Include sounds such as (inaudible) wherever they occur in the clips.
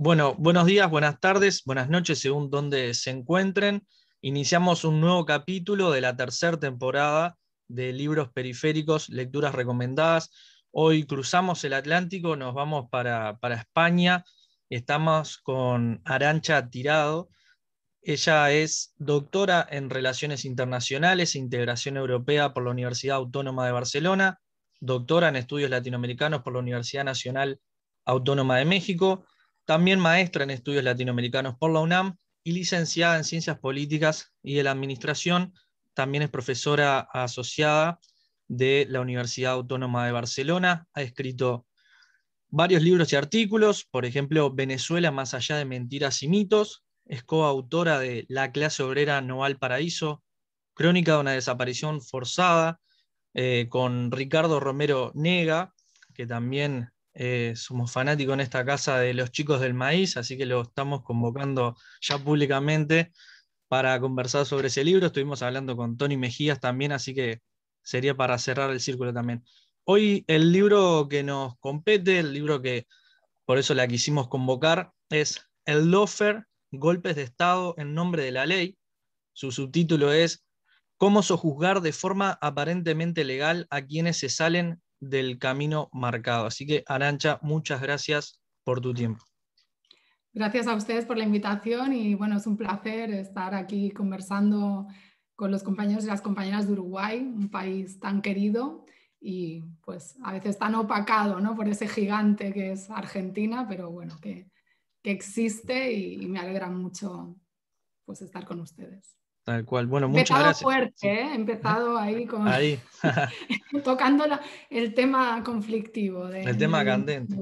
Bueno, buenos días, buenas tardes, buenas noches, según donde se encuentren. Iniciamos un nuevo capítulo de la tercera temporada de Libros Periféricos, Lecturas Recomendadas. Hoy cruzamos el Atlántico, nos vamos para, para España. Estamos con Arancha Tirado. Ella es doctora en Relaciones Internacionales e Integración Europea por la Universidad Autónoma de Barcelona, doctora en Estudios Latinoamericanos por la Universidad Nacional Autónoma de México, también maestra en estudios latinoamericanos por la UNAM y licenciada en Ciencias Políticas y de la Administración. También es profesora asociada de la Universidad Autónoma de Barcelona. Ha escrito varios libros y artículos, por ejemplo, Venezuela más allá de mentiras y mitos. Es coautora de La clase obrera no al paraíso, Crónica de una desaparición forzada, eh, con Ricardo Romero Nega, que también eh, somos fanáticos en esta casa de los chicos del maíz, así que lo estamos convocando ya públicamente para conversar sobre ese libro. Estuvimos hablando con Tony Mejías también, así que sería para cerrar el círculo también. Hoy el libro que nos compete, el libro que por eso la quisimos convocar, es El Lofer, Golpes de Estado en nombre de la ley. Su subtítulo es Cómo sojuzgar de forma aparentemente legal a quienes se salen del camino marcado. Así que, Arancha, muchas gracias por tu tiempo. Gracias a ustedes por la invitación y bueno, es un placer estar aquí conversando con los compañeros y las compañeras de Uruguay, un país tan querido y pues a veces tan opacado ¿no? por ese gigante que es Argentina, pero bueno, que, existe y, y, me alegra mucho pues estar con ustedes. Tal cual. Bueno, muchas gracias. fuerte, ¿eh? empezado (laughs) ahí con. Ahí. (laughs) tocando el tema conflictivo. el tema candente.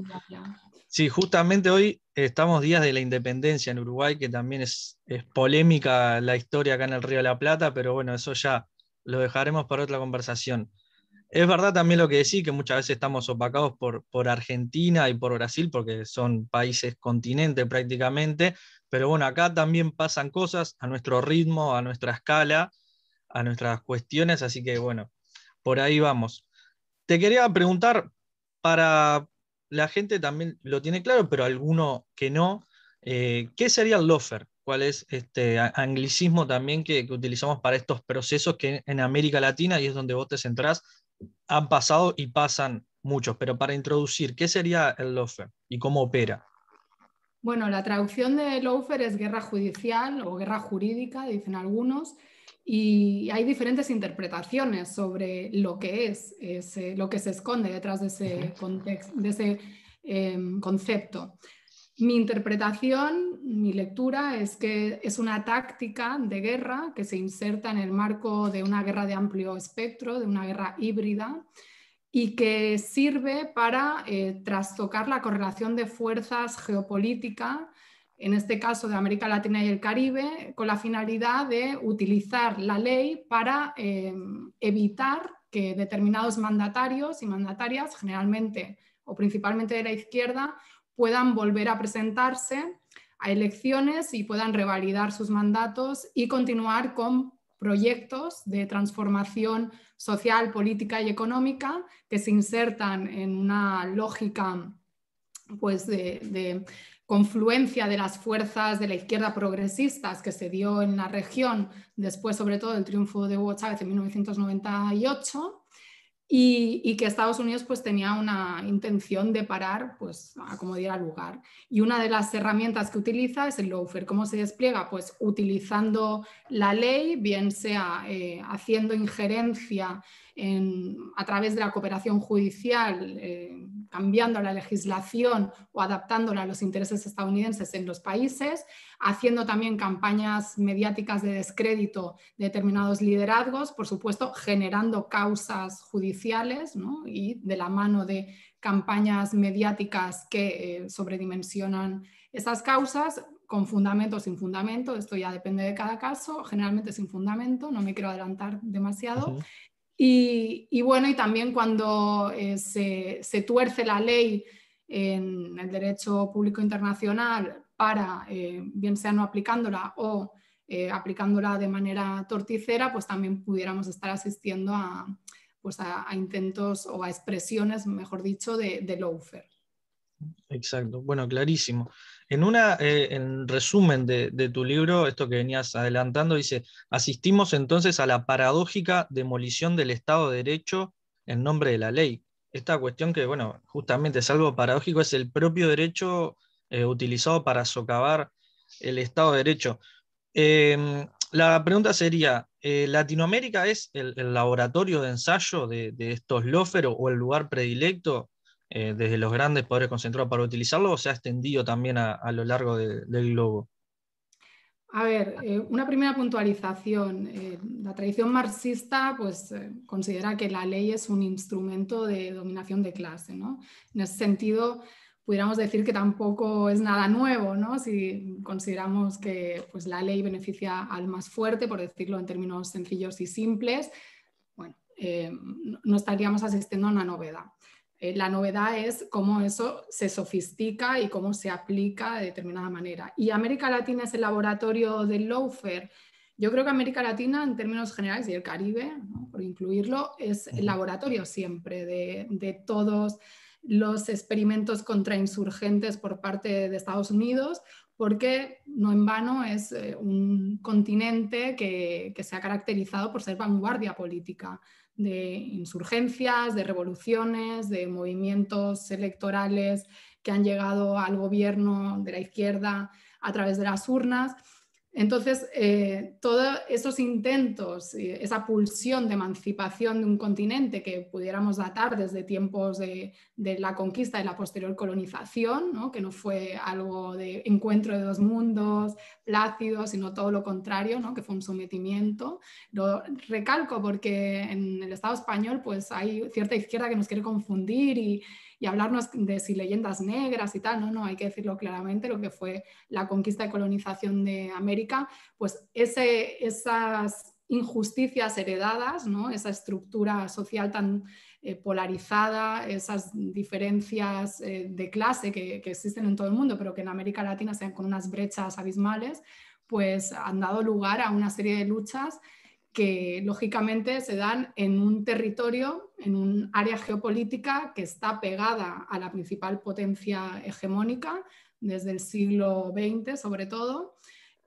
sí, justamente hoy estamos días de la independencia en Uruguay, que también es, es, polémica la historia acá en el Río de la Plata, pero bueno, eso ya lo dejaremos para otra conversación. Es verdad también lo que decís, que muchas veces estamos opacados por, por Argentina y por Brasil, porque son países continentes prácticamente, pero bueno, acá también pasan cosas a nuestro ritmo, a nuestra escala, a nuestras cuestiones, así que bueno, por ahí vamos. Te quería preguntar, para la gente también lo tiene claro, pero alguno que no, eh, ¿qué sería el lofer? ¿Cuál es este anglicismo también que, que, utilizamos para estos procesos que en América Latina, y es donde vos te centrás, han pasado y pasan muchos? Pero para introducir, ¿qué sería el lofer y cómo opera? Bueno, la traducción de Lofer es guerra judicial o guerra jurídica, dicen algunos, y hay diferentes interpretaciones sobre lo que es, lo que se esconde detrás de ese, de ese em, concepto. Mi interpretación, mi lectura es que es una táctica de guerra que se inserta en el marco de una guerra de amplio espectro, de una guerra híbrida, y que sirve para eh, trastocar la correlación de fuerzas geopolítica, en este caso de América Latina y el Caribe, con la finalidad de utilizar la ley para eh, evitar que determinados mandatarios y mandatarias, generalmente o principalmente de la izquierda, puedan volver a presentarse a elecciones y puedan revalidar sus mandatos y continuar con proyectos de transformación social, política y económica que se insertan en una lógica pues, de, confluencia de las fuerzas de la izquierda progresistas que se dio en la región después sobre todo del triunfo de Hugo Chávez en 1998 y, que Estados Unidos pues tenía una intención de parar pues a como diera lugar. Y una de las herramientas que utiliza es el lawfare. ¿Cómo se despliega? Pues utilizando la ley, bien sea eh, haciendo injerencia a través de la cooperación judicial, eh, cambiando la legislación o adaptándola a los intereses estadounidenses en los países, haciendo también campañas mediáticas de descrédito de determinados liderazgos, por supuesto, generando causas judiciales y de la mano de campañas mediáticas que eh, sobredimensionan esas causas, con fundamento o sin fundamento, esto ya depende de cada caso, generalmente sin fundamento, no me quiero adelantar demasiado. Y, bueno, y también cuando eh, se, tuerce la ley en el derecho público internacional para, eh, bien sea no aplicándola o eh, aplicándola de manera torticera, pues también pudiéramos estar asistiendo a, pues a, intentos o a expresiones, mejor dicho, de, de lawfare. Exacto, bueno, clarísimo. En una, eh, en resumen de, tu libro, esto que venías adelantando, dice, asistimos entonces a la paradójica demolición del Estado de Derecho en nombre de la ley. Esta cuestión que, bueno, justamente es algo paradójico, es el propio derecho eh, utilizado para socavar el Estado de Derecho. Em, la pregunta sería, eh, ¿Latinoamérica es el, laboratorio de ensayo de, estos lofer o el lugar predilecto eh, desde los grandes poderes concentrados para utilizarlo o se ha extendido también a, lo largo del globo? A ver, eh, una primera puntualización. la tradición marxista pues, considera que la ley es un instrumento de dominación de clase. ¿no? En ese sentido, pudiéramos decir que tampoco es nada nuevo, ¿no? Si consideramos que pues, la ley beneficia al más fuerte, por decirlo en términos sencillos y simples, bueno, eh, no estaríamos asistiendo a una novedad. Eh, la novedad es cómo eso se sofistica y cómo se aplica de determinada manera. Y América Latina es el laboratorio del lawfare. Yo creo que América Latina, en términos generales, y el Caribe, por incluirlo, es el laboratorio siempre de, de todos los experimentos contrainsurgentes por parte de Estados Unidos, porque no en vano es eh, un continente que, se ha caracterizado por ser vanguardia política de insurgencias, de revoluciones, de movimientos electorales que han llegado al gobierno de la izquierda a través de las urnas. Entonces, eh, todos esos intentos, esa pulsión de emancipación de un continente que pudiéramos datar desde tiempos de, la conquista y la posterior colonización, que no fue algo de encuentro de dos mundos plácidos, sino todo lo contrario, que fue un sometimiento. Lo recalco porque en el Estado español pues, hay cierta izquierda que nos quiere confundir y, y hablarnos de si leyendas negras y tal, no, no, hay que decirlo claramente, lo que fue la conquista y colonización de América, pues ese, esas injusticias heredadas, ¿no? esa estructura social tan eh, polarizada, esas diferencias eh, de clase que, que, existen en todo el mundo, pero que en América Latina sean con unas brechas abismales, pues han dado lugar a una serie de luchas que lógicamente se dan en un territorio, en un área geopolítica que está pegada a la principal potencia hegemónica desde el siglo XX sobre todo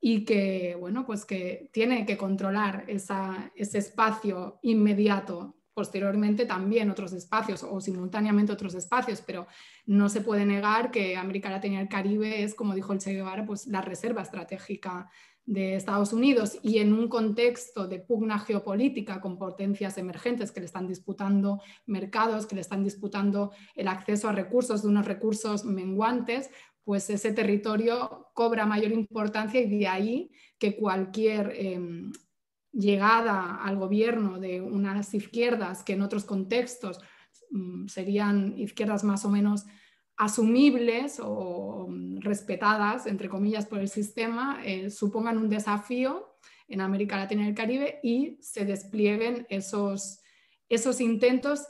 y que, bueno, pues que tiene que controlar ese espacio inmediato. Posteriormente también otros espacios o simultáneamente otros espacios, pero no se puede negar que América Latina y el Caribe es, como dijo el Che Guevara, pues la reserva estratégica de Estados Unidos y en un contexto de pugna geopolítica con potencias emergentes que le están disputando mercados, que le están disputando el acceso a recursos de unos recursos menguantes, pues ese territorio cobra mayor importancia y de ahí que cualquier em, llegada al gobierno de unas izquierdas que en otros contextos mm, serían izquierdas más o menos asumibles o respetadas, entre comillas, por el sistema, eh, supongan un desafío en América Latina y el Caribe y se desplieguen esos, esos intentos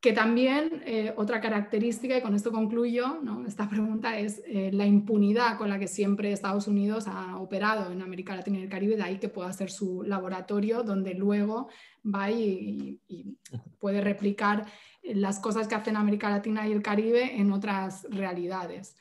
que también eh, otra característica, y con esto concluyo esta pregunta, es eh, la impunidad con la que siempre Estados Unidos ha operado en América Latina y el Caribe, de ahí que pueda ser su laboratorio donde luego va y, puede replicar las cosas que hacen América Latina y el Caribe en otras realidades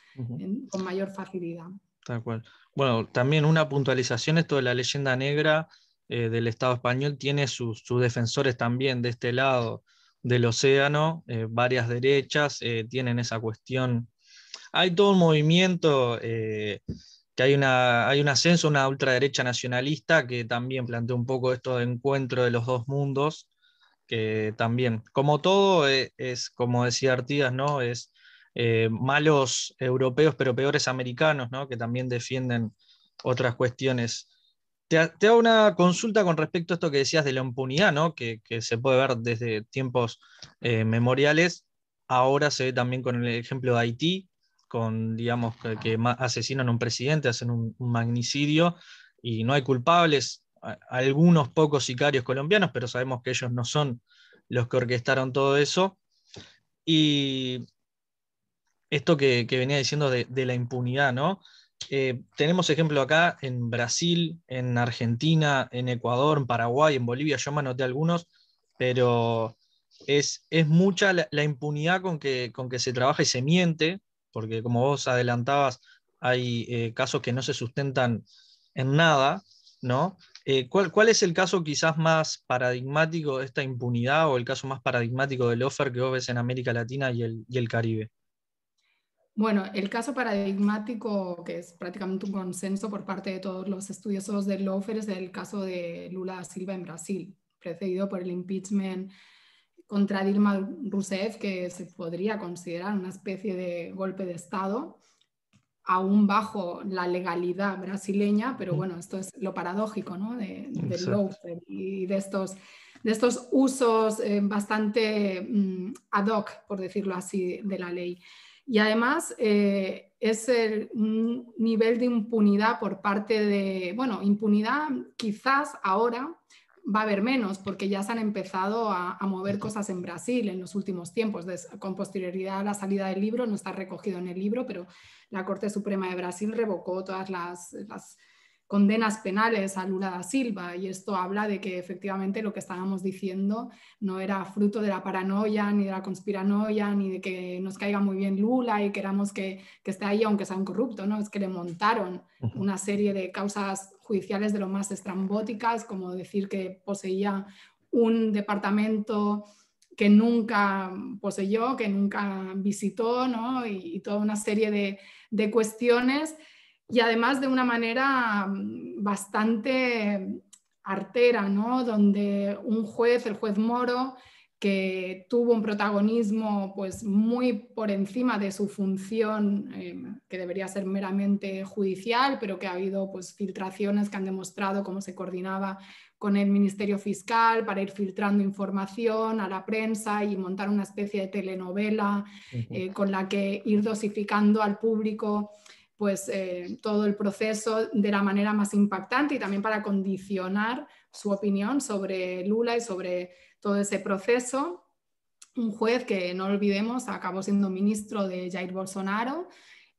con mayor facilidad. Tal cual. Bueno, también una puntualización, esto de la leyenda negra eh, del Estado español tiene sus defensores también de este lado del océano, eh, varias derechas eh, tienen esa cuestión. Hay todo un movimiento, eh, que hay, una, hay un ascenso, una ultraderecha nacionalista que también plantea un poco esto de encuentro de los dos mundos, que también, como todo, es, como decía Artigas, ¿no? es malos europeos pero peores americanos, ¿no? que también defienden otras cuestiones te, hago una consulta con respecto a esto que decías de la impunidad, ¿no? que, se puede ver desde tiempos eh, memoriales. Ahora se ve también con el ejemplo de Haití, con, digamos, que, asesinan a un presidente, hacen un, magnicidio y no hay culpables. Algunos pocos sicarios colombianos, pero sabemos que ellos no son los que orquestaron todo eso. Y esto que, venía diciendo de, de la impunidad, ¿no? Eh, tenemos ejemplo acá en Brasil, en Argentina, en Ecuador, en Paraguay, en Bolivia, yo me anoté algunos, pero es, es mucha la, impunidad con que, con que se trabaja y se miente porque como vos adelantabas, hay eh, casos que no se sustentan en nada, ¿no? Eh, ¿cuál, es el caso quizás más paradigmático de esta impunidad o el caso más paradigmático del offer que vos ves en América Latina y el, Caribe? Bueno, el caso paradigmático, que es prácticamente un consenso por parte de todos los estudiosos del offer, es el caso de Lula Silva en Brasil, precedido por el impeachment contra Dilma Rousseff, que se podría considerar una especie de golpe de Estado aún bajo la legalidad brasileña, pero bueno, esto es lo paradójico ¿no? de, del lawfare y de estos, de estos usos eh, bastante mm, ad hoc, por decirlo así, de la ley. Y además eh, es un nivel de impunidad por parte de, bueno, impunidad quizás ahora va a haber menos porque ya se han empezado a, mover cosas en Brasil en los últimos tiempos. con posterioridad a la salida del libro, no está recogido en el libro, pero la Corte Suprema de Brasil revocó todas las, condenas penales a Lula da Silva y esto habla de que efectivamente lo que estábamos diciendo no era fruto de la paranoia ni de la conspiranoia ni de que nos caiga muy bien Lula y queramos que, que esté ahí aunque sea un corrupto, ¿no? es que le montaron una serie de causas judiciales de lo más estrambóticas como decir que poseía un departamento que nunca poseyó, que nunca visitó, ¿no? y, toda una serie de, de, cuestiones, y además de una manera mm, bastante artera, ¿no? donde un juez, el juez Moro, que tuvo un protagonismo pues, muy por encima de su función, eh, que debería ser meramente judicial, pero que ha habido pues, filtraciones que han demostrado cómo se coordinaba con el Ministerio Fiscal para ir filtrando información a la prensa y montar una especie de telenovela eh, con la que ir dosificando al público pues, eh, todo el proceso de la manera más impactante y también para condicionar su opinión sobre Lula y sobre todo ese proceso. Un juez que, no olvidemos, acabó siendo ministro de Jair Bolsonaro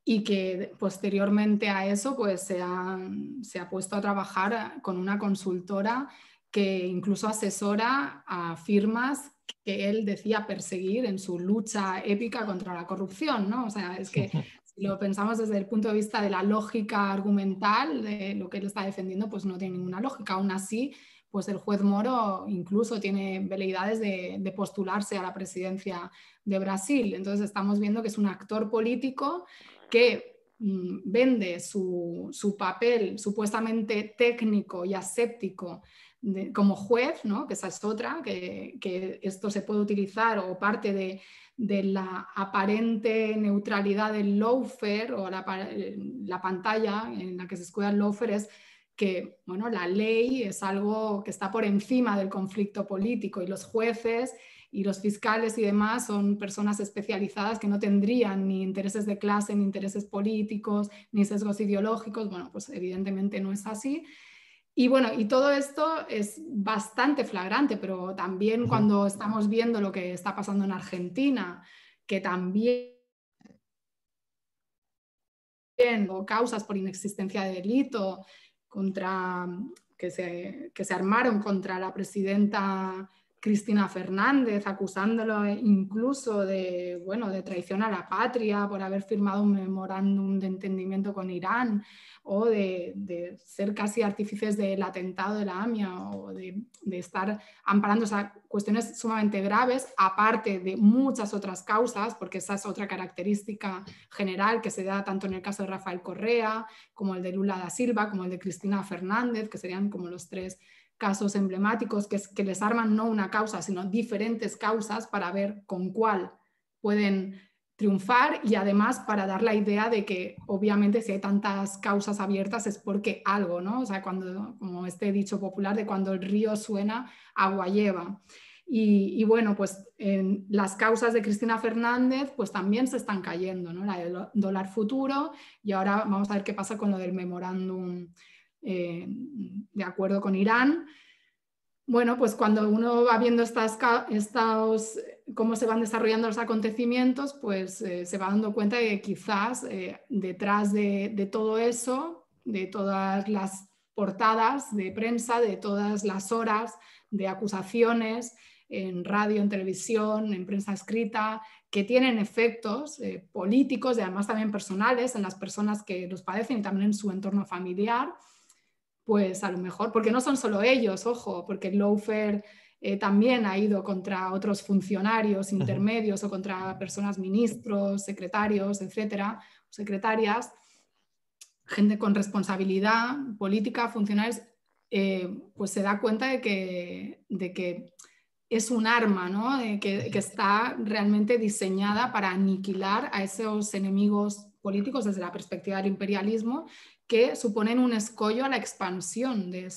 y que posteriormente a eso pues se ha, se ha puesto a trabajar con una consultora que incluso asesora a firmas que él decía perseguir en su lucha épica contra la corrupción, ¿no? O sea, es que (laughs) si lo pensamos desde el punto de vista de la lógica argumental de lo que él está defendiendo, pues no tiene ninguna lógica. Aún así, pues el juez Moro incluso tiene veleidades de, postularse a la presidencia de Brasil. Entonces estamos viendo que es un actor político que mm, vende su, papel supuestamente técnico y aséptico como juez, ¿no? que esa es otra, que, esto se puede utilizar o parte de, la aparente neutralidad del lawfare o la, la, pantalla en la que se escuda el lawfare es que bueno, la ley es algo que está por encima del conflicto político y los jueces y los fiscales y demás son personas especializadas que no tendrían ni intereses de clase, ni intereses políticos, ni sesgos ideológicos. Bueno, pues evidentemente no es así. Y bueno, y todo esto es bastante flagrante, pero también cuando estamos viendo lo que está pasando en Argentina, que también o causas por inexistencia de delito contra que se, que se armaron contra la presidenta Cristina Fernández, acusándolo incluso de, bueno, de traición a la patria por haber firmado un memorándum de entendimiento con Irán o de, ser casi artífices del atentado de la AMIA o de, estar amparando cuestiones sumamente graves, aparte de muchas otras causas, porque esa es otra característica general que se da tanto en el caso de Rafael Correa como el de Lula da Silva, como el de Cristina Fernández, que serían como los tres casos emblemáticos que, les arman no una causa, sino diferentes causas para ver con cuál pueden triunfar y además para dar la idea de que obviamente si hay tantas causas abiertas es porque algo, ¿no? O sea, cuando, como este dicho popular de cuando el río suena, agua lleva. Y, bueno, pues en las causas de Cristina Fernández pues también se están cayendo, ¿no? La del dólar futuro y ahora vamos a ver qué pasa con lo del memorándum eh, de acuerdo con Irán. Bueno, pues cuando uno va viendo estas, cómo se van desarrollando los acontecimientos, pues eh, se va dando cuenta de que quizás eh, detrás de, todo eso, de todas las portadas de prensa, de todas las horas de acusaciones en radio, en televisión, en prensa escrita, que tienen efectos políticos y además también personales en las personas que los padecen y también en su entorno familiar, pues a lo mejor, porque no son solo ellos, ojo, porque el lawfare eh, también ha ido contra otros funcionarios intermedios o contra personas ministros, secretarios, etcétera, secretarias, gente con responsabilidad política, funcionarios, eh, pues se da cuenta de que, de que es un arma ¿no? que, que, está realmente diseñada para aniquilar a esos enemigos políticos desde la perspectiva del imperialismo que suponen un escollo a la expansión de,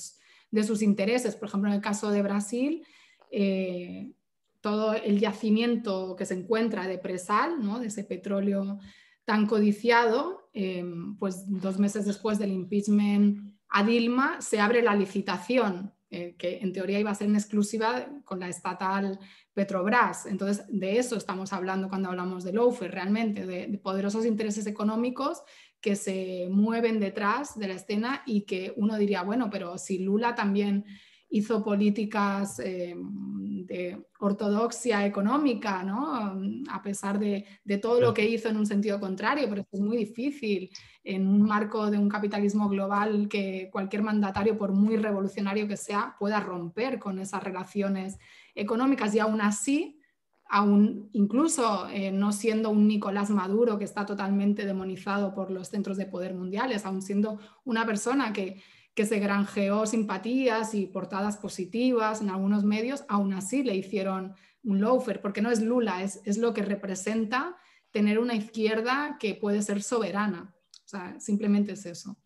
sus intereses. Por ejemplo, en el caso de Brasil, eh, todo el yacimiento que se encuentra de presal, ¿no? de ese petróleo tan codiciado, eh, pues dos meses después del impeachment a Dilma se abre la licitación, eh, que en teoría iba a ser en exclusiva con la estatal Petrobras. Entonces, de eso estamos hablando cuando hablamos de lawfare, realmente, de poderosos intereses económicos que se mueven detrás de la escena y que uno diría, bueno, pero si Lula también hizo políticas eh, de ortodoxia económica, ¿no? a pesar de, todo lo que hizo en un sentido contrario, pero es muy difícil en un marco de un capitalismo global que cualquier mandatario, por muy revolucionario que sea, pueda romper con esas relaciones económicas y aún así, aún incluso eh, no siendo un Nicolás Maduro que está totalmente demonizado por los centros de poder mundiales, aún siendo una persona que que se granjeó simpatías y portadas positivas en algunos medios, aún así le hicieron un loafer, porque no es Lula, es, es lo que representa tener una izquierda que puede ser soberana. O sea, simplemente es eso.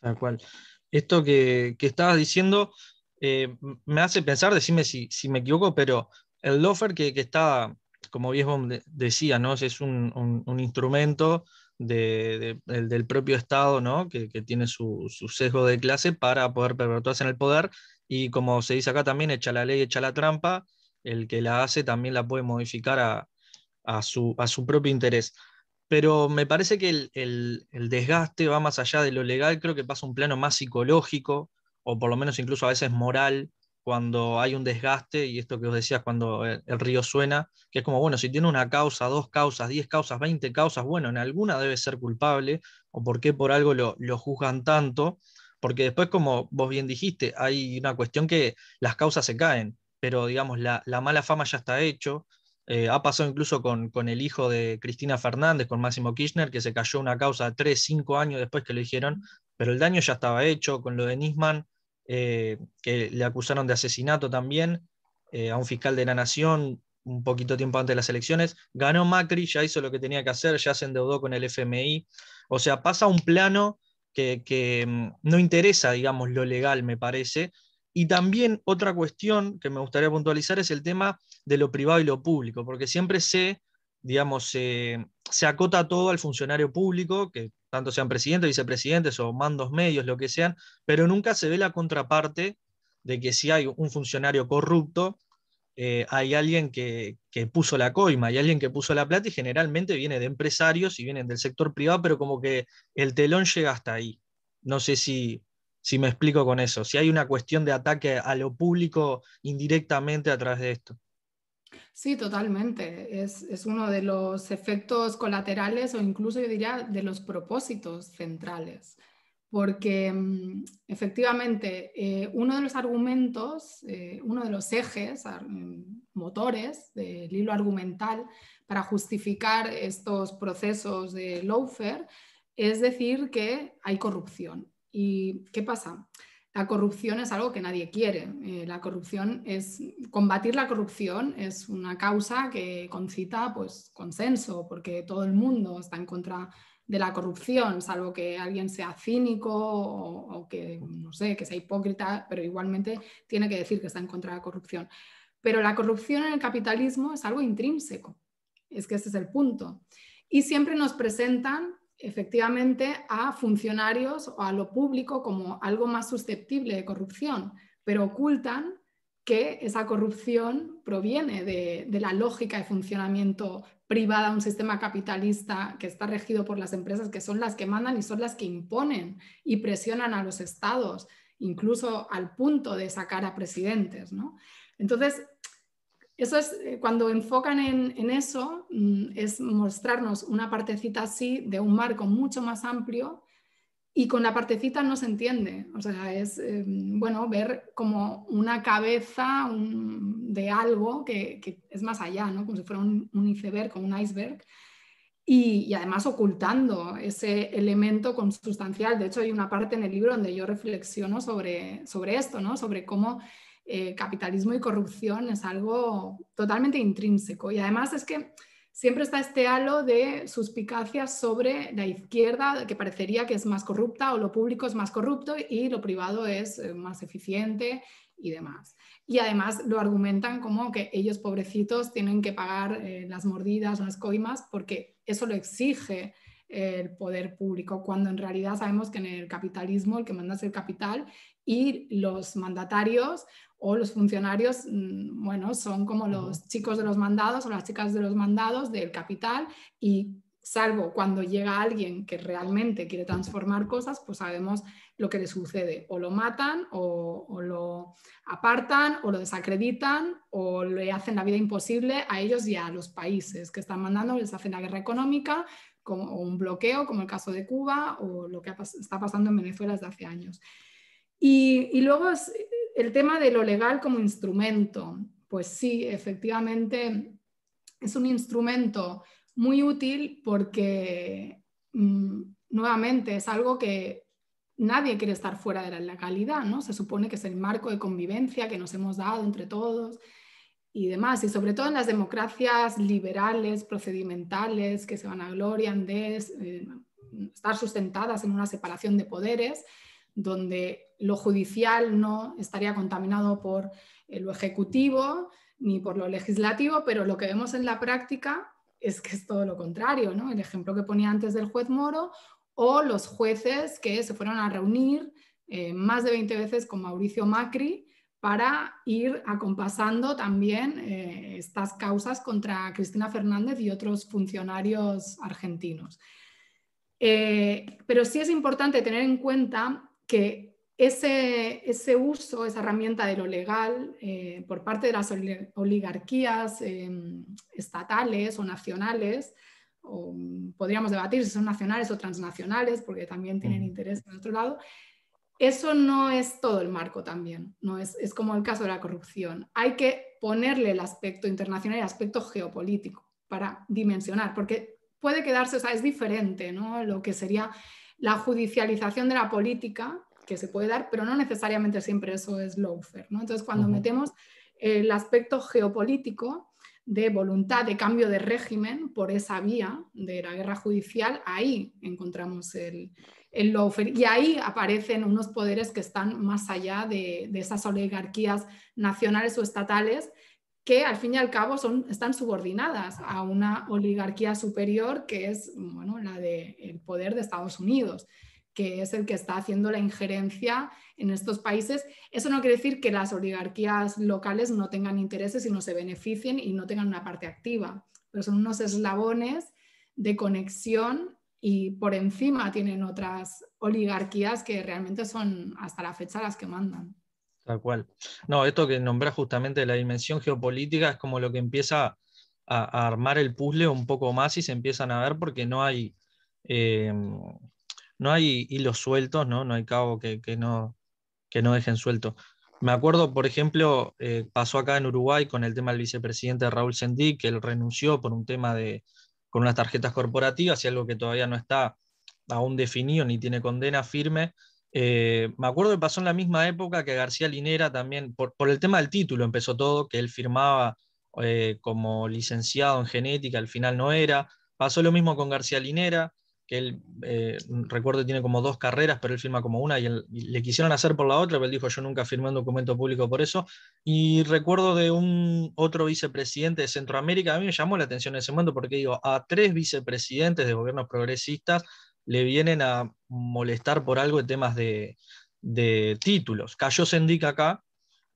Tal cual. Esto que, que estabas diciendo eh, me hace pensar, decime si, si, me equivoco, pero el loafer que, está, como bien decía, ¿no? es un, instrumento del propio Estado, ¿no? que, tiene su, sesgo de clase para poder perpetuarse en el poder. Y como se dice acá también, echa la ley, echa la trampa, el que la hace también la puede modificar a, su, a su, propio interés. Pero me parece que el, el, desgaste va más allá de lo legal, creo que pasa a un plano más psicológico, o por lo menos incluso a veces moral, cuando hay un desgaste, y esto que os decías cuando el, río suena, que es como, bueno, si tiene una causa, dos causas, diez causas, veinte causas, bueno, en alguna debe ser culpable, o por qué por algo lo, juzgan tanto, porque después, como vos bien dijiste, hay una cuestión que las causas se caen, pero digamos, la, mala fama ya está hecho. Eh, ha pasado incluso con, con, el hijo de Cristina Fernández, con Máximo Kirchner, que se cayó una causa tres, cinco años después que lo dijeron, pero el daño ya estaba hecho. Con lo de Nisman, eh, que le acusaron de asesinato también eh, a un fiscal de la Nación un poquito tiempo antes de las elecciones. Ganó Macri, ya hizo lo que tenía que hacer, ya se endeudó con el FMI. O sea, pasa a un plano que, mm, no interesa, digamos, lo legal, me parece. Y también otra cuestión que me gustaría puntualizar es el tema de lo privado y lo público, porque siempre se, digamos, se acota todo al funcionario público, que tanto sean presidentes, vicepresidentes o mandos medios, lo que sean, pero nunca se ve la contraparte de que si hay un funcionario corrupto, eh, hay alguien que, puso la coima, hay alguien que puso la plata y generalmente viene de empresarios y vienen del sector privado, pero como que el telón llega hasta ahí. No sé si, si me explico con eso, si hay una cuestión de ataque a lo público indirectamente a través de esto. Sí, totalmente. Es, uno de los efectos colaterales o incluso yo diría de los propósitos centrales. Porque mm, efectivamente eh, uno de los argumentos, eh, uno de los ejes, mm, motores del hilo argumental para justificar estos procesos de lawfare es decir que hay corrupción. ¿Y qué pasa? La corrupción es algo que nadie quiere. Eh, la corrupción es, combatir la corrupción es una causa que concita pues, consenso, porque todo el mundo está en contra de la corrupción, salvo que alguien sea cínico o, que, no sé, que sea hipócrita, pero igualmente tiene que decir que está en contra de la corrupción. Pero la corrupción en el capitalismo es algo intrínseco, es que ese es el punto. Y siempre nos presentan efectivamente a funcionarios o a lo público como algo más susceptible de corrupción, pero ocultan que esa corrupción proviene de, la lógica de funcionamiento privada, un sistema capitalista que está regido por las empresas que son las que mandan y son las que imponen y presionan a los estados, incluso al punto de sacar a presidentes. Entonces, eso es, eh, cuando enfocan en, eso, mm, es mostrarnos una partecita así de un marco mucho más amplio y con la partecita no se entiende. O sea, es, em, bueno, ver como una cabeza de algo que, es más allá, ¿no? Como si fuera un, iceberg, como un iceberg. Y, además ocultando ese elemento consustancial. De hecho, hay una parte en el libro donde yo reflexiono sobre, sobre esto, ¿no? Sobre cómo eh, capitalismo y corrupción es algo totalmente intrínseco. Y además es que siempre está este halo de suspicacias sobre la izquierda, que parecería que es más corrupta o lo público es más corrupto y lo privado es eh, más eficiente y demás. Y además lo argumentan como que ellos pobrecitos tienen que pagar eh, las mordidas las coimas porque eso lo exige el poder público, cuando en realidad sabemos que en el capitalismo el que manda es el capital y los mandatarios o los funcionarios, mm, bueno, son como los chicos de los mandados o las chicas de los mandados del capital y salvo cuando llega alguien que realmente quiere transformar cosas, pues sabemos lo que le sucede. O lo matan, o, lo apartan, o lo desacreditan, o le hacen la vida imposible a ellos y a los países que están mandando, les hacen la guerra económica, como un bloqueo, como el caso de Cuba, o lo que está pasando en Venezuela desde hace años. Y, y luego es, el tema de lo legal como instrumento, pues sí, efectivamente es un instrumento muy útil porque mm, nuevamente es algo que nadie quiere estar fuera de la legalidad, ¿no? Se supone que es el marco de convivencia que nos hemos dado entre todos y demás, y sobre todo en las democracias liberales, procedimentales, que se van a glorian de eh, estar sustentadas en una separación de poderes, donde lo judicial no estaría contaminado por eh, lo ejecutivo ni por lo legislativo, pero lo que vemos en la práctica es que es todo lo contrario, ¿no? El ejemplo que ponía antes del juez Moro o los jueces que se fueron a reunir eh, más de 20 veces con Mauricio Macri para ir acompasando también eh, estas causas contra Cristina Fernández y otros funcionarios argentinos. pero sí es importante tener en cuenta que ese, ese uso, esa herramienta de lo legal eh, por parte de las oligarquías em, estatales o nacionales, o, mm, podríamos debatir si son nacionales o transnacionales, porque también tienen interés en otro lado, eso no es todo el marco también, no es, es como el caso de la corrupción. Hay que ponerle el aspecto internacional y el aspecto geopolítico para dimensionar, porque puede quedarse, o sea, es diferente, ¿no? Lo que sería la judicialización de la política que se puede dar, pero no necesariamente siempre eso es lawfare. ¿no? Entonces, cuando metemos el aspecto geopolítico de voluntad de cambio de régimen por esa vía de la guerra judicial, ahí encontramos el, el lawfare. Y ahí aparecen unos poderes que están más allá de, de, esas oligarquías nacionales o estatales que al fin y al cabo son, están subordinadas a una oligarquía superior que es bueno, la del poder de Estados Unidos que es el que está haciendo la injerencia en estos países. Eso no quiere decir que las oligarquías locales no tengan intereses y no se beneficien y no tengan una parte activa, pero son unos eslabones de conexión y por encima tienen otras oligarquías que realmente son hasta la fecha las que mandan. Tal cual. No, esto que nombra justamente la dimensión geopolítica es como lo que empieza a, armar el puzzle un poco más y se empiezan a ver porque no hay, eh, no hay hilos sueltos, no, no hay cabo que, no, que no dejen suelto. Me acuerdo, por ejemplo, eh, pasó acá en Uruguay con el tema del vicepresidente Raúl Sendí, que él renunció por un tema de, con unas tarjetas corporativas y algo que todavía no está aún definido ni tiene condena firme. Eh, me acuerdo que pasó en la misma época que García Linera también, por, el tema del título empezó todo, que él firmaba eh, como licenciado en genética, al final no era. Pasó lo mismo con García Linera que él, eh, recuerdo, tiene como dos carreras, pero él firma como una y, le quisieron hacer por la otra, pero él dijo, yo nunca firmé un documento público por eso. Y recuerdo de un otro vicepresidente de Centroamérica, a mí me llamó la atención en ese momento porque digo, a tres vicepresidentes de gobiernos progresistas le vienen a molestar por algo de temas de, títulos. Cayó Sendic acá,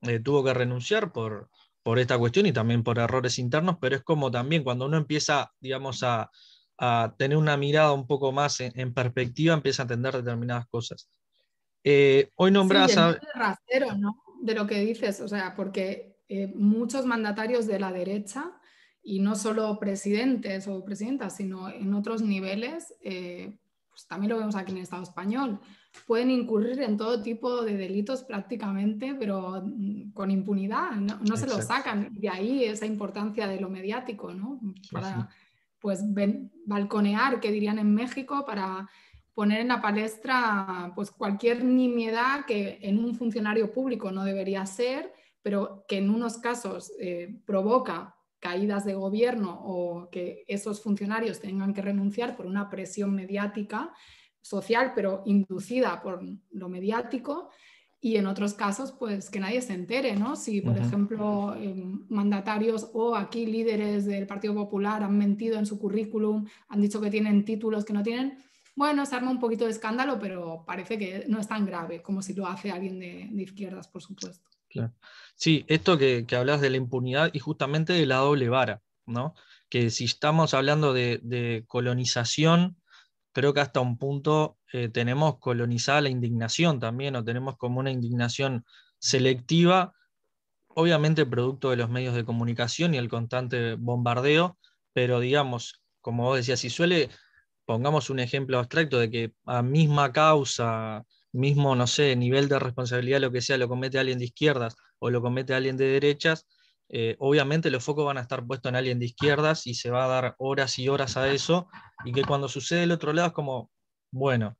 eh, tuvo que renunciar por, por esta cuestión y también por errores internos, pero es como también cuando uno empieza, digamos, a a tener una mirada un poco más en, perspectiva, empieza a entender determinadas cosas. Eh, hoy nombrás sí, a... rasero, ¿no? De lo que dices, o sea, porque eh, muchos mandatarios de la derecha, y no solo presidentes o presidentas, sino en otros niveles, eh, pues también lo vemos aquí en el Estado español, pueden incurrir en todo tipo de delitos prácticamente, pero mm, con impunidad, no, se lo sacan. De ahí esa importancia de lo mediático, ¿no? Para pues balconear, que dirían en México, para poner en la palestra pues cualquier nimiedad que en un funcionario público no debería ser, pero que en unos casos eh, provoca caídas de gobierno o que esos funcionarios tengan que renunciar por una presión mediática social, pero inducida por lo mediático, y en otros casos, pues que nadie se entere, ¿no? Si, por ejemplo, em, mandatarios o aquí líderes del Partido Popular han mentido en su currículum, han dicho que tienen títulos que no tienen, bueno, se arma un poquito de escándalo, pero parece que no es tan grave como si lo hace alguien de, izquierdas, por supuesto. Sí, esto que, que, hablas de la impunidad y justamente de la doble vara, ¿no? Que si estamos hablando de, colonización, creo que hasta un punto eh, tenemos colonizada la indignación también, o tenemos como una indignación selectiva, obviamente producto de los medios de comunicación y el constante bombardeo, pero digamos, como vos decías, si suele, pongamos un ejemplo abstracto de que a misma causa, mismo, no sé, nivel de responsabilidad, lo que sea, lo comete alguien de izquierdas o lo comete alguien de derechas, eh, obviamente los focos van a estar puestos en alguien de izquierdas y se va a dar horas y horas a eso, y que cuando sucede el otro lado es como, bueno,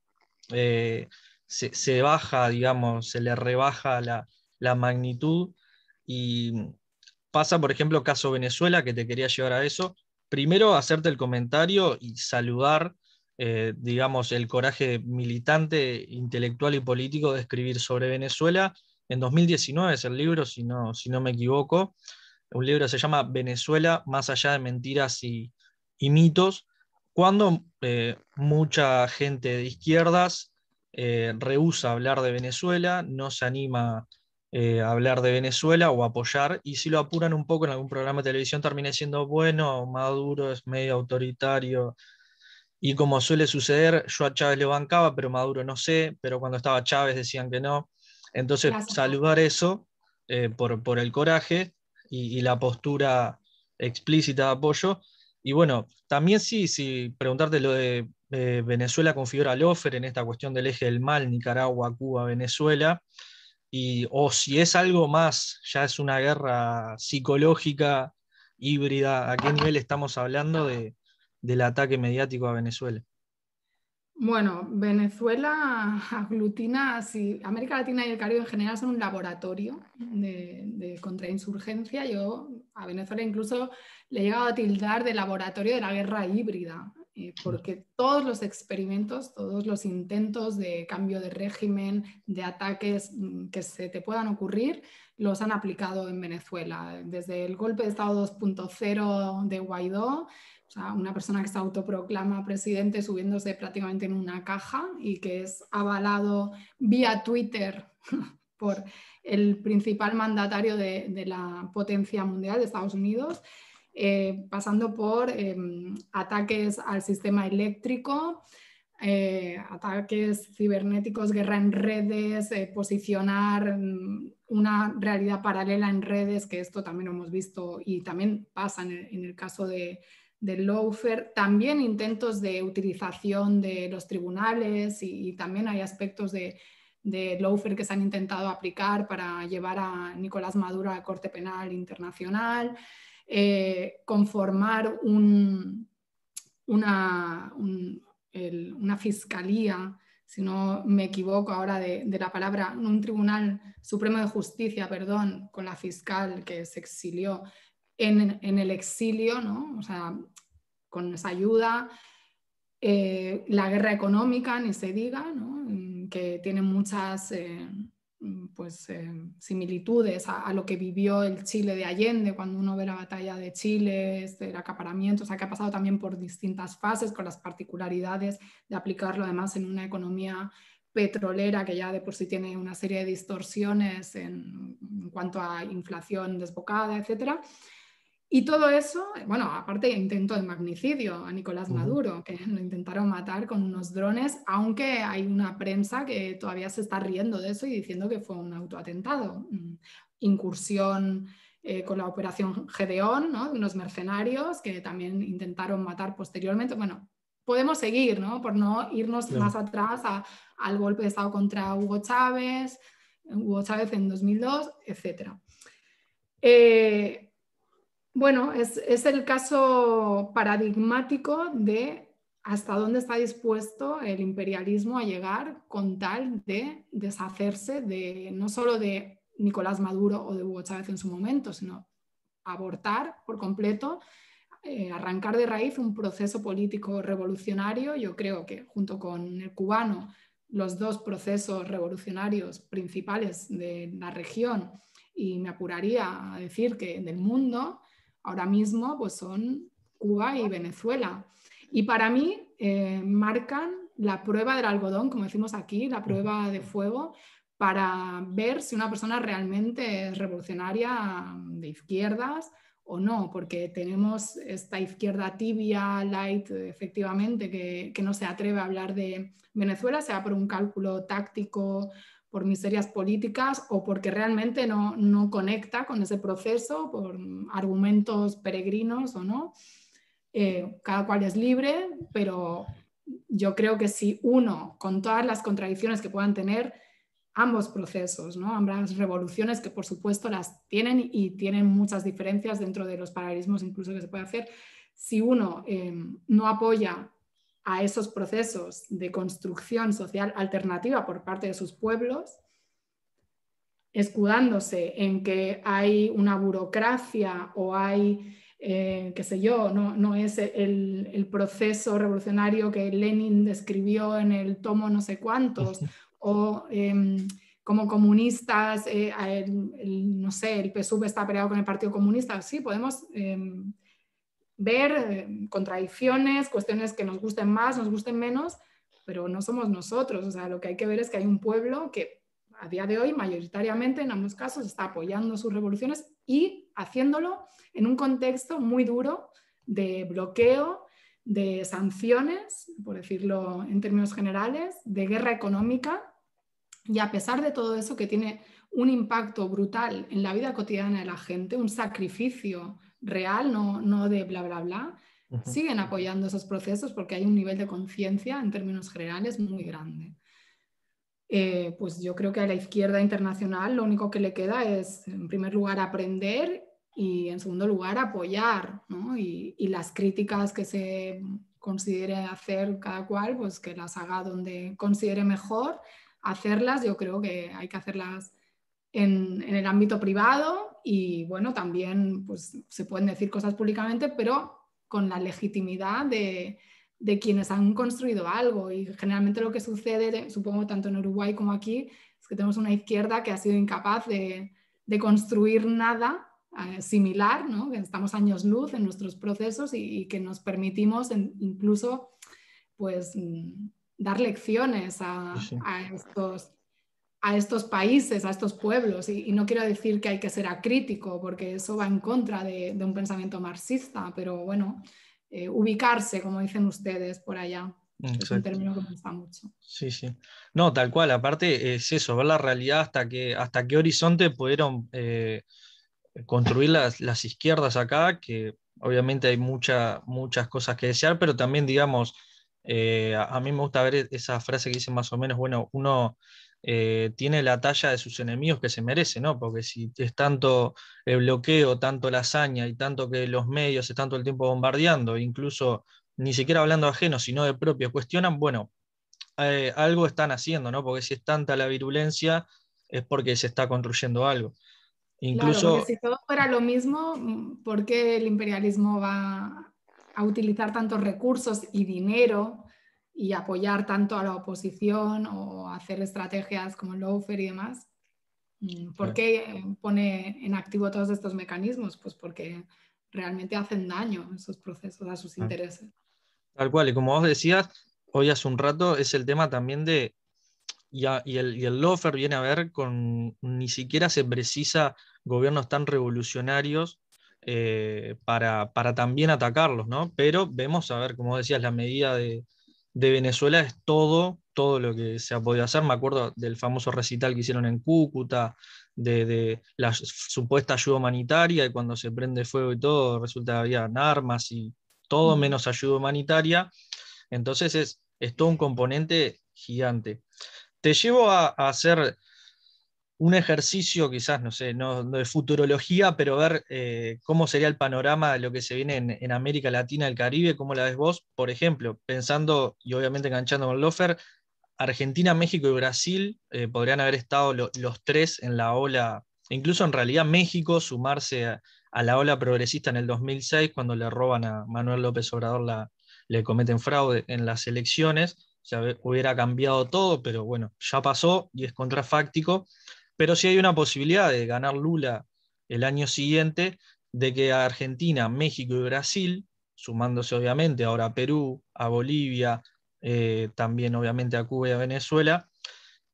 eh, se, baja, digamos, se le rebaja la, magnitud y pasa, por ejemplo, caso Venezuela, que te quería llevar a eso. Primero, hacerte el comentario y saludar, eh, digamos, el coraje militante, intelectual y político de escribir sobre Venezuela. En 2019 es el libro, si no, si no me equivoco. Un libro se llama Venezuela, más allá de mentiras y mitos, cuando eh, mucha gente de izquierdas eh, rehúsa hablar de Venezuela, no se anima eh, a hablar de Venezuela o apoyar, y si lo apuran un poco en algún programa de televisión termina siendo, bueno, Maduro es medio autoritario, y como suele suceder, yo a Chávez le bancaba, pero Maduro no sé, pero cuando estaba Chávez decían que no. Entonces, saludar eso por, el coraje y, y la postura explícita de apoyo, y bueno, también sí, sí, preguntarte lo de Venezuela configura Lofer en esta cuestión del eje del mal, Nicaragua, Cuba, Venezuela, y, o si es algo más, ya es una guerra psicológica, híbrida, ¿a qué nivel estamos hablando de, del ataque mediático a Venezuela? Bueno, Venezuela (laughs) aglutina, si América Latina y el Caribe en general son un laboratorio de, contrainsurgencia. Yo a Venezuela incluso le he llegado a tildar de laboratorio de la guerra híbrida, eh, porque todos los experimentos, todos los intentos de cambio de régimen, de ataques mm, que se te puedan ocurrir, los han aplicado en Venezuela. Desde el golpe de Estado 2.0 de Guaidó, o sea, una persona que se autoproclama presidente subiéndose prácticamente en una caja y que es avalado vía Twitter (laughs) por el principal mandatario de, la potencia mundial de Estados Unidos, eh, pasando por em, ataques al sistema eléctrico, eh, ataques cibernéticos, guerra en redes, eh, posicionar mm, una realidad paralela en redes, que esto también lo hemos visto y también pasa en el caso de, del lawfare, también intentos de utilización de los tribunales y, también hay aspectos de, de lawfare que se han intentado aplicar para llevar a Nicolás Maduro a la Corte Penal Internacional, eh, conformar un, una, una fiscalía si no me equivoco ahora de, la palabra, un Tribunal Supremo de Justicia, perdón, con la fiscal que se exilió, en, el exilio, ¿no? o sea, con esa ayuda. Eh, la guerra económica, ni se diga, ¿no? Mm, que tiene muchas eh, mm, pues, eh, similitudes a, lo que vivió el Chile de Allende, cuando uno ve la batalla de Chile, este, el acaparamiento, o sea, que ha pasado también por distintas fases, con las particularidades de aplicarlo además en una economía petrolera que ya de por sí tiene una serie de distorsiones en, en cuanto a inflación desbocada, etcétera. Y todo eso, bueno, aparte intento de magnicidio a Nicolás Maduro, que (laughs) lo intentaron matar con unos drones, aunque hay una prensa que todavía se está riendo de eso y diciendo que fue un autoatentado, mm, incursión eh, con la operación Gedeón, ¿no? de unos mercenarios que también intentaron matar posteriormente. Bueno, podemos seguir, ¿no? por no irnos más atrás al golpe de Estado contra Hugo Chávez, Hugo Chávez en 2002, etc. Eh, bueno, es, el caso paradigmático de hasta dónde está dispuesto el imperialismo a llegar con tal de deshacerse de no solo de Nicolás Maduro o de Hugo Chávez en su momento, sino abortar por completo, eh, arrancar de raíz un proceso político revolucionario. Yo creo que junto con el cubano, los dos procesos revolucionarios principales de la región, y me apuraría a decir que del mundo, ahora mismo pues son Cuba y Venezuela. Y para mí eh, marcan la prueba del algodón, como decimos aquí, la prueba de fuego, para ver si una persona realmente es revolucionaria de izquierdas o no, porque tenemos esta izquierda tibia, light, efectivamente, que, no se atreve a hablar de Venezuela, sea por un cálculo táctico, por miserias políticas o porque realmente no, no conecta con ese proceso, por argumentos peregrinos o no. Eh, cada cual es libre, pero yo creo que si uno, con todas las contradicciones que puedan tener ambos procesos, ¿no? ambas revoluciones que por supuesto las tienen y tienen muchas diferencias dentro de los paralelismos incluso que se puede hacer, si uno eh, no apoya a esos procesos de construcción social alternativa por parte de sus pueblos, escudándose en que hay una burocracia o hay eh, qué sé yo, no, es el, proceso revolucionario que Lenin describió en el tomo no sé cuántos, o em, como comunistas, eh, no sé, el PSUV está peleado con el Partido Comunista, sí, podemos em, ver em, contradicciones, cuestiones que nos gusten más, nos gusten menos, pero no somos nosotros, o sea, lo que hay que ver es que hay un pueblo que a día de hoy mayoritariamente en ambos casos está apoyando sus revoluciones y haciéndolo en un contexto muy duro de bloqueo, de sanciones, por decirlo en términos generales, de guerra económica. Y a pesar de todo eso que tiene un impacto brutal en la vida cotidiana de la gente, un sacrificio real, no, no de bla, bla, bla, siguen apoyando esos procesos porque hay un nivel de conciencia en términos generales muy grande. Eh, pues yo creo que a la izquierda internacional lo único que le queda es, en primer lugar, aprender y, en segundo lugar, apoyar. Y, las críticas que se considere hacer cada cual, pues que las haga donde considere mejor hacerlas. Yo creo que hay que hacerlas en, en el ámbito privado y, bueno, también pues, se pueden decir cosas públicamente, pero con la legitimidad de de quienes han construido algo. Y generalmente lo que sucede, supongo tanto en Uruguay como aquí, es que tenemos una izquierda que ha sido incapaz de, construir nada eh, similar, ¿no? estamos años luz en nuestros procesos y, que nos permitimos incluso pues, mm, dar lecciones a, estos a estos países, a estos pueblos. Y, no quiero decir que hay que ser acrítico, porque eso va en contra de, de un pensamiento marxista, pero bueno, eh, ubicarse, como dicen ustedes por allá. Es un término que me gusta mucho. Sí, sí. No, tal cual. Aparte es eso, ver la realidad hasta, que, hasta qué horizonte pudieron eh, construir las, izquierdas acá, que obviamente hay muchas cosas que desear, pero también, digamos, eh, a, mí me gusta ver esa frase que dice más o menos, bueno, uno eh, tiene la talla de sus enemigos que se merece, ¿no? Porque si es tanto el bloqueo, tanto la hazaña y tanto que los medios están todo el tiempo bombardeando, incluso ni siquiera hablando ajeno, sino de propios, cuestionan, bueno, eh, algo están haciendo, ¿no? Porque si es tanta la virulencia, es porque se está construyendo algo. Incluso... si todo fuera lo mismo, ¿por qué el imperialismo va a utilizar tantos recursos y dinero y apoyar tanto a la oposición o hacer estrategias como el lawfare y demás. Mm, ¿Por qué pone en activo todos estos mecanismos? Pues porque realmente hacen daño esos procesos a sus intereses. Tal cual, y como vos decías, hoy hace un rato es el tema también de, y, el, y el lawfare viene a ver con, ni siquiera se precisa gobiernos tan revolucionarios eh, para, para, también atacarlos, ¿no? Pero vemos, a ver, como decías, la medida de, de Venezuela es todo, todo lo que se ha podido hacer. Me acuerdo del famoso recital que hicieron en Cúcuta, de, la supuesta ayuda humanitaria, y cuando se prende fuego y todo, resulta que había armas y todo menos ayuda humanitaria. Entonces es, es todo un componente gigante. Te llevo a, hacer un ejercicio, quizás, no sé, no, de futurología, pero ver eh, cómo sería el panorama de lo que se viene en, América Latina, el Caribe, cómo la ves vos, por ejemplo, pensando y obviamente enganchando con Lofer, Argentina, México y Brasil eh, podrían haber estado los tres en la ola, incluso en realidad México sumarse a, la ola progresista en el 2006, cuando le roban a Manuel López Obrador, la, le cometen fraude en las elecciones, ya hubiera cambiado todo, pero bueno, ya pasó y es contrafáctico. Pero sí hay una posibilidad de ganar Lula el año siguiente, de que Argentina, México y Brasil, sumándose obviamente ahora a Perú, a Bolivia, eh, también obviamente a Cuba y a Venezuela,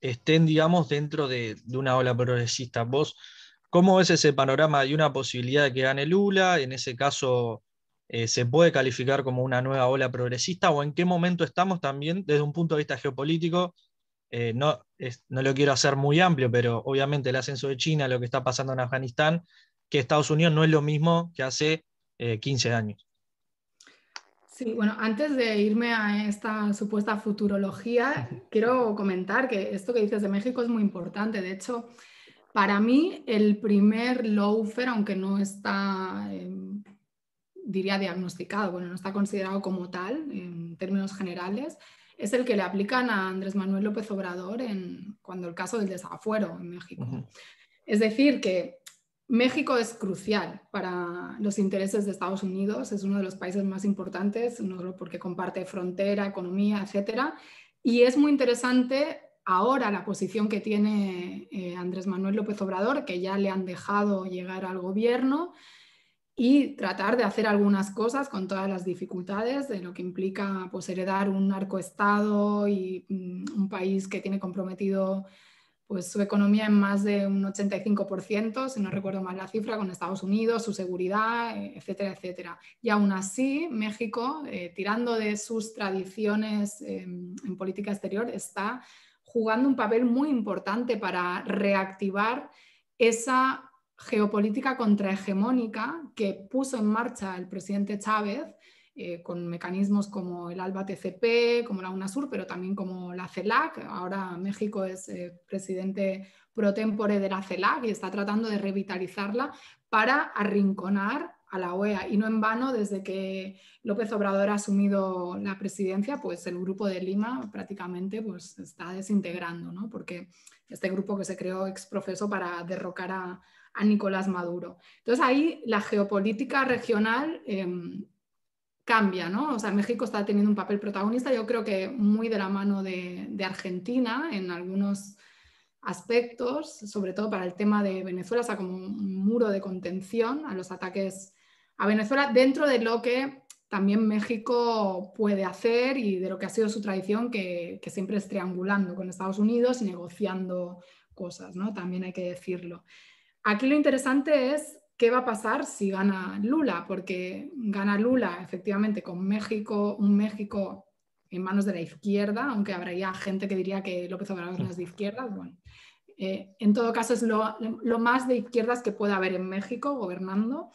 estén, digamos, dentro de, una ola progresista. ¿Vos cómo ves ese panorama? ¿Hay una posibilidad de que gane Lula? En ese caso, eh, ¿se puede calificar como una nueva ola progresista? ¿O en qué momento estamos también desde un punto de vista geopolítico? Eh, no, no lo quiero hacer muy amplio, pero obviamente el ascenso de China, lo que está pasando en Afganistán, que Estados Unidos no es lo mismo que hace 15 años. Sí, bueno, antes de irme a esta supuesta futurología, quiero comentar que esto que dices de México es muy importante. De hecho, para mí el primer loafer, aunque no está, em, diría, diagnosticado, bueno, no está considerado como tal en términos generales, es el que le aplican a Andrés Manuel López Obrador en, cuando el caso del desafuero en México. Es decir, que México es crucial para los intereses de Estados Unidos, es uno de los países más importantes, no solo porque comparte frontera, economía, etcétera, y es muy interesante ahora la posición que tiene eh, Andrés Manuel López Obrador, que ya le han dejado llegar al gobierno y tratar de hacer algunas cosas con todas las dificultades de lo que implica pues, heredar un narcoestado y mm, un país que tiene comprometido pues su economía en más de un 85%, si no recuerdo mal la cifra, con Estados Unidos, su seguridad, eh, etcétera, etcétera. Y aún así, México, eh, tirando de sus tradiciones em, en política exterior, está jugando un papel muy importante para reactivar esa geopolítica contrahegemónica que puso en marcha el presidente Chávez eh, con mecanismos como el ALBA TCP, como la UNASUR, pero también como la CELAC. Ahora México es eh, presidente pro tempore de la CELAC y está tratando de revitalizarla para arrinconar a la OEA. Y no en vano, desde que López Obrador ha asumido la presidencia, pues el grupo de Lima prácticamente pues, está desintegrando, ¿no? porque este grupo que se creó ex profeso para derrocar a, Nicolás Maduro. Entonces ahí la geopolítica regional em, cambia, ¿no? O sea, México está teniendo un papel protagonista, yo creo que muy de la mano de, Argentina en algunos aspectos, sobre todo para el tema de Venezuela, o sea, como un muro de contención a los ataques a Venezuela, dentro de lo que también México puede hacer y de lo que ha sido su tradición, que, que siempre es triangulando con Estados Unidos y negociando cosas, ¿no? También hay que decirlo. Aquí lo interesante es qué va a pasar si gana Lula, porque gana Lula efectivamente con México, un México en manos de la izquierda, aunque habría gente que diría que López Obrador es de izquierdas. Bueno, eh, en todo caso es lo, más de izquierdas que puede haber en México gobernando.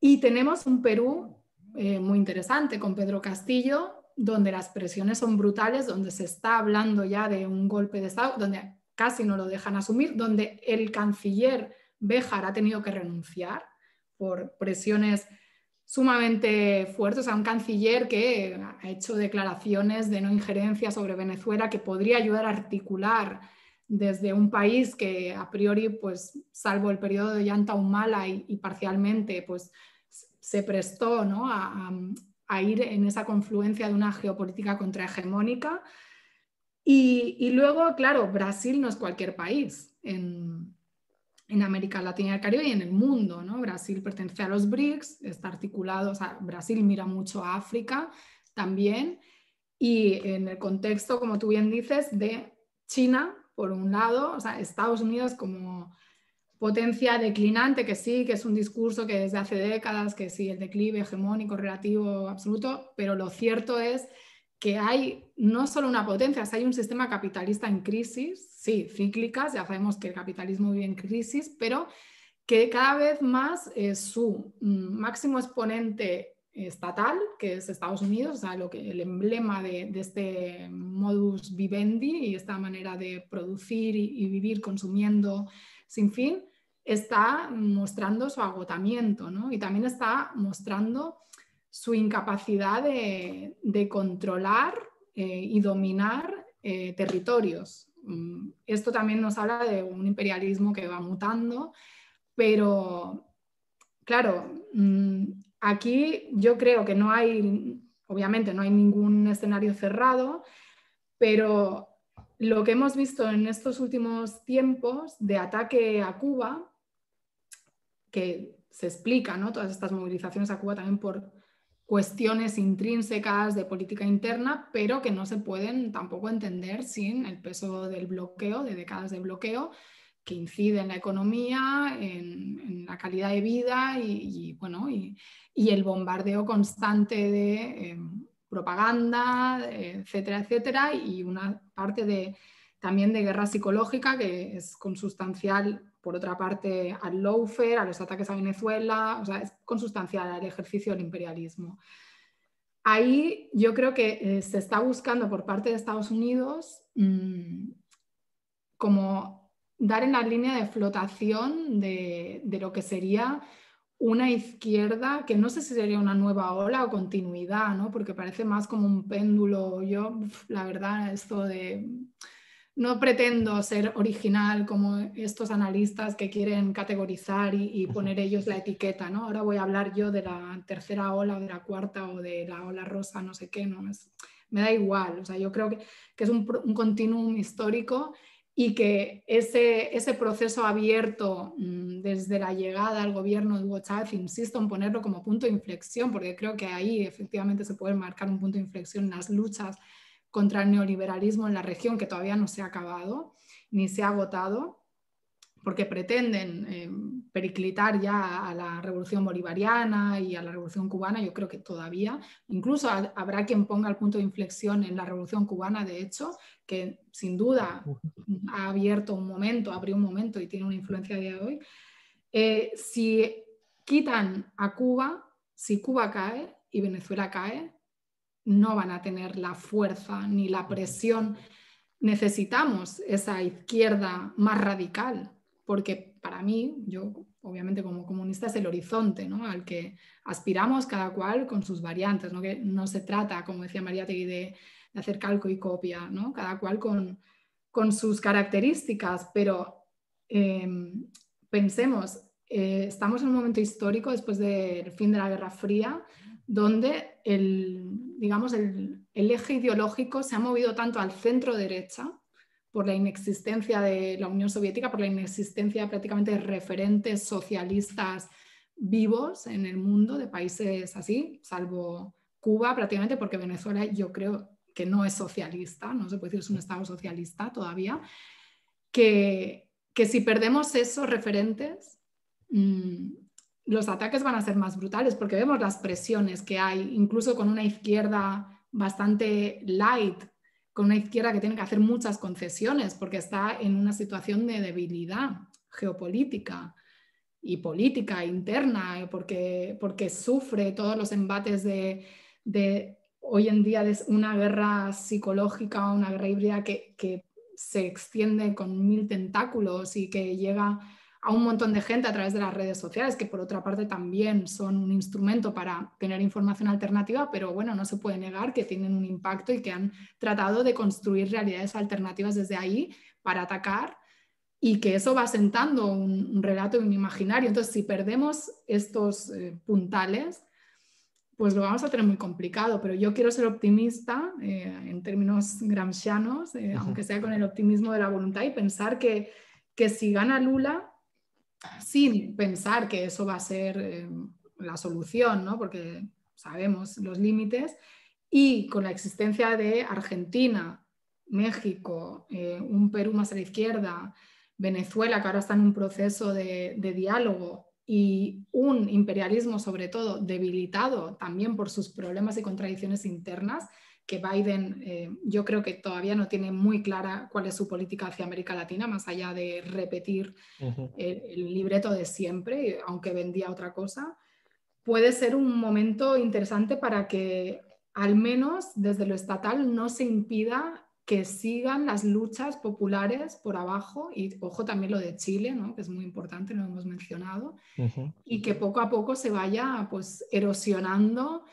Y tenemos un Perú eh, muy interesante con Pedro Castillo, donde las presiones son brutales, donde se está hablando ya de un golpe de Estado, donde casi no lo dejan asumir, donde el canciller Béjar ha tenido que renunciar por presiones sumamente fuertes a un canciller que ha hecho declaraciones de no injerencia sobre Venezuela que podría ayudar a articular desde un país que a priori, pues, salvo el periodo de Yanta Humala y, parcialmente, pues, se prestó a, ir en esa confluencia de una geopolítica contrahegemónica. Y, y luego, claro, Brasil no es cualquier país. En, en América Latina y el Caribe y en el mundo. ¿no? Brasil pertenece a los BRICS, está articulado, o sea, Brasil mira mucho a África también y en el contexto, como tú bien dices, de China, por un lado, o sea, Estados Unidos como potencia declinante, que sí, que es un discurso que desde hace décadas, que sí, el declive hegemónico, relativo, absoluto, pero lo cierto es que hay no solo una potencia, hay un sistema capitalista en crisis, sí, cíclicas, ya sabemos que el capitalismo vive en crisis, pero que cada vez más eh, su mm, máximo exponente estatal, que es Estados Unidos, o sea, lo que, el emblema de, este modus vivendi y esta manera de producir y, vivir consumiendo sin fin, está mostrando su agotamiento ¿no? y también está mostrando su incapacidad de, controlar eh, y dominar eh, territorios. Mm, esto también nos habla de un imperialismo que va mutando, pero claro, mm, aquí yo creo que no hay, obviamente no hay ningún escenario cerrado, pero lo que hemos visto en estos últimos tiempos de ataque a Cuba, que se explica, ¿no? Todas estas movilizaciones a Cuba también por cuestiones intrínsecas de política interna, pero que no se pueden tampoco entender sin el peso del bloqueo, de décadas de bloqueo, que incide en la economía, en, la calidad de vida y, bueno, y, el bombardeo constante de em, propaganda, etcétera, etcétera, y una parte de, también de guerra psicológica que es consustancial por otra parte, al lawfare, a los ataques a Venezuela, o sea, es consustancial al ejercicio del imperialismo. Ahí yo creo que eh, se está buscando por parte de Estados Unidos mm, como dar en la línea de flotación de, de, lo que sería una izquierda, que no sé si sería una nueva ola o continuidad, ¿no? porque parece más como un péndulo. Yo, la verdad, esto de no pretendo ser original como estos analistas que quieren categorizar y, poner ellos la etiqueta, ¿no? Ahora voy a hablar yo de la tercera ola de la cuarta o de la ola rosa, no sé qué, no, me da igual, o sea, yo creo que, es un, un continuum histórico y que ese, ese proceso abierto mm, desde la llegada al gobierno de Hugo Chávez, insisto en ponerlo como punto de inflexión, porque creo que ahí efectivamente se puede marcar un punto de inflexión en las luchas contra el neoliberalismo en la región que todavía no se ha acabado ni se ha agotado, porque pretenden eh, periclitar ya a la revolución bolivariana y a la revolución cubana, yo creo que todavía, incluso habrá quien ponga el punto de inflexión en la revolución cubana, de hecho, que sin duda ha abierto un momento, abrió un momento y tiene una influencia a día de hoy. Eh, si quitan a Cuba, si Cuba cae y Venezuela cae, no van a tener la fuerza ni la presión. Necesitamos esa izquierda más radical, porque para mí, yo obviamente como comunista es el horizonte ¿no? al que aspiramos cada cual con sus variantes, ¿no? que no se trata, como decía María Tegui, de, hacer calco y copia, ¿no? cada cual con, sus características, pero em, pensemos, eh, estamos en un momento histórico después del fin de la Guerra Fría, donde el, digamos, el, eje ideológico se ha movido tanto al centro derecha por la inexistencia de la Unión Soviética, por la inexistencia prácticamente de referentes socialistas vivos en el mundo de países así, salvo Cuba prácticamente, porque Venezuela yo creo que no es socialista, no se puede decir es un Estado socialista todavía, que, que si perdemos esos referentes, mm, los ataques van a ser más brutales porque vemos las presiones que hay, incluso con una izquierda bastante light, con una izquierda que tiene que hacer muchas concesiones porque está en una situación de debilidad geopolítica y política interna, porque, porque sufre todos los embates de, hoy en día de una guerra psicológica, una guerra híbrida que, que se extiende con mil tentáculos y que llega a un montón de gente a través de las redes sociales, que por otra parte también son un instrumento para tener información alternativa, pero bueno, no se puede negar que tienen un impacto y que han tratado de construir realidades alternativas desde ahí para atacar y que eso va sentando un, relato y un imaginario. Entonces, si perdemos estos eh, puntales, pues lo vamos a tener muy complicado, pero yo quiero ser optimista eh, en términos gramscianos, eh, aunque sea con el optimismo de la voluntad y pensar que, que si gana Lula, sin pensar que eso va a ser eh, la solución, ¿no? porque sabemos los límites, y con la existencia de Argentina, México, eh, un Perú más a la izquierda, Venezuela, que ahora está en un proceso de, de diálogo, y un imperialismo sobre todo debilitado también por sus problemas y contradicciones internas, que Biden eh, yo creo que todavía no tiene muy clara cuál es su política hacia América Latina, más allá de repetir el, libreto de siempre, aunque vendía otra cosa, puede ser un momento interesante para que al menos desde lo estatal no se impida que sigan las luchas populares por abajo, y ojo también lo de Chile, que es muy importante, lo hemos mencionado, y que poco a poco se vaya pues, erosionando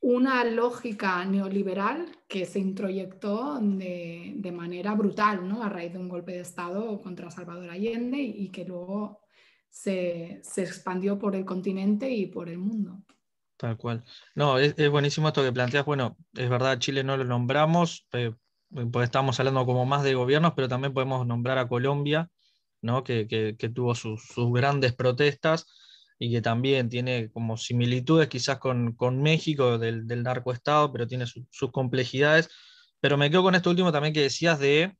una lógica neoliberal que se introyectó de, manera brutal ¿no? a raíz de un golpe de Estado contra Salvador Allende y, que luego se, expandió por el continente y por el mundo. Tal cual. No, es, buenísimo esto que planteas. Bueno, es verdad, Chile no lo nombramos, eh, pues estamos hablando como más de gobiernos, pero también podemos nombrar a Colombia, ¿no? que, que, tuvo sus, sus grandes protestas y que también tiene como similitudes quizás con, con México del, del narcoestado, pero tiene sus complejidades. Pero me quedo con esto último también que decías de,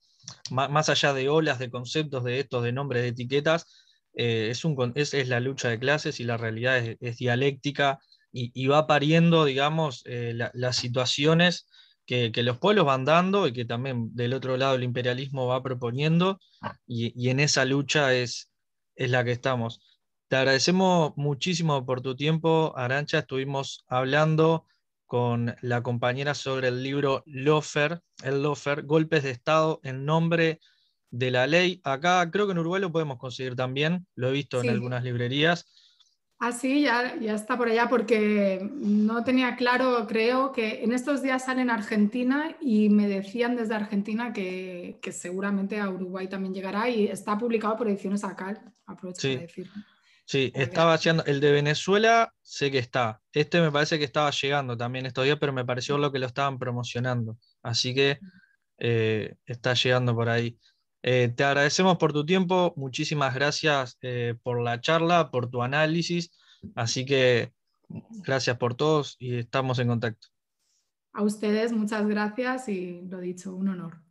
más, allá de olas, de conceptos, de estos, de nombres, de etiquetas, eh, es, un, es, es, la lucha de clases y la realidad es, dialéctica y, y, va pariendo, digamos, eh, las situaciones que, que, los pueblos van dando y que también del otro lado el imperialismo va proponiendo y, y en esa lucha es, es la que estamos. Te agradecemos muchísimo por tu tiempo, Arancha. Estuvimos hablando con la compañera sobre el libro Lofer, el Lofer, Golpes de Estado en nombre de la ley. Acá creo que en Uruguay lo podemos conseguir también, lo he visto en algunas librerías. Ah, sí, ya, ya está por allá porque no tenía claro, creo que en estos días sale en Argentina y me decían desde Argentina que, seguramente a Uruguay también llegará y está publicado por Ediciones Acal, aprovecho para decirlo. Sí, estaba haciendo. El de Venezuela sé que está. Este me parece que estaba llegando también estos días, pero me pareció lo que lo estaban promocionando. Así que eh, está llegando por ahí. Eh, te agradecemos por tu tiempo, muchísimas gracias eh, por la charla, por tu análisis. Así que gracias por todos y estamos en contacto. A ustedes muchas gracias y lo dicho, un honor.